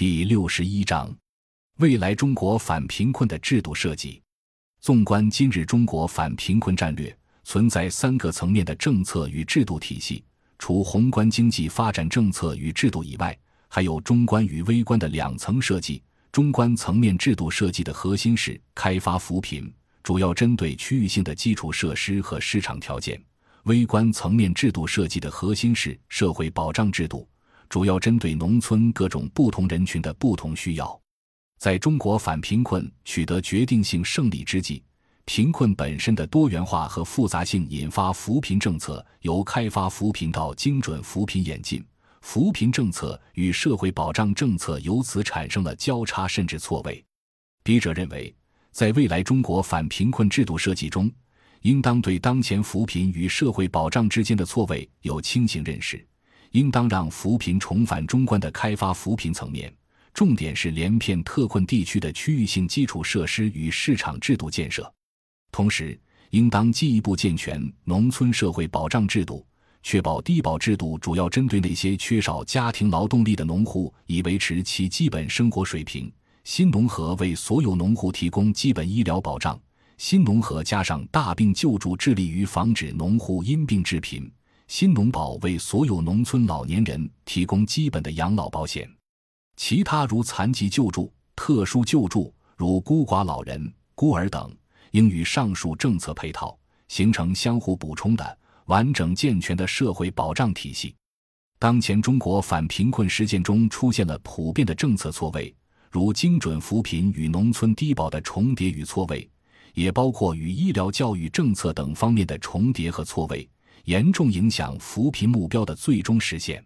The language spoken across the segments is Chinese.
第六十一章：未来中国反贫困的制度设计。纵观今日中国反贫困战略，存在三个层面的政策与制度体系。除宏观经济发展政策与制度以外，还有中观与微观的两层设计。中观层面制度设计的核心是开发扶贫，主要针对区域性的基础设施和市场条件；微观层面制度设计的核心是社会保障制度。主要针对农村各种不同人群的不同需要，在中国反贫困取得决定性胜利之际，贫困本身的多元化和复杂性引发扶贫政策由开发扶贫到精准扶贫演进，扶贫政策与社会保障政策由此产生了交叉甚至错位。笔者认为，在未来中国反贫困制度设计中，应当对当前扶贫与社会保障之间的错位有清醒认识。应当让扶贫重返中观的开发扶贫层面，重点是连片特困地区的区域性基础设施与市场制度建设。同时，应当进一步健全农村社会保障制度，确保低保制度主要针对那些缺少家庭劳动力的农户，以维持其基本生活水平。新农合为所有农户提供基本医疗保障。新农合加上大病救助，致力于防止农户因病致贫。新农保为所有农村老年人提供基本的养老保险，其他如残疾救助、特殊救助，如孤寡老人、孤儿等，应与上述政策配套，形成相互补充的完整健全的社会保障体系。当前中国反贫困实践中出现了普遍的政策错位，如精准扶贫与农村低保的重叠与错位，也包括与医疗教育政策等方面的重叠和错位。严重影响扶贫目标的最终实现。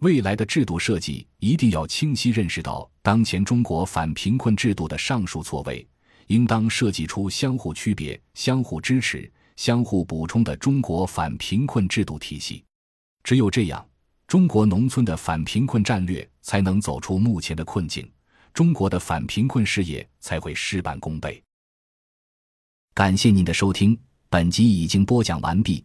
未来的制度设计一定要清晰认识到当前中国反贫困制度的上述错位，应当设计出相互区别、相互支持、相互补充的中国反贫困制度体系。只有这样，中国农村的反贫困战略才能走出目前的困境，中国的反贫困事业才会事半功倍。感谢您的收听，本集已经播讲完毕。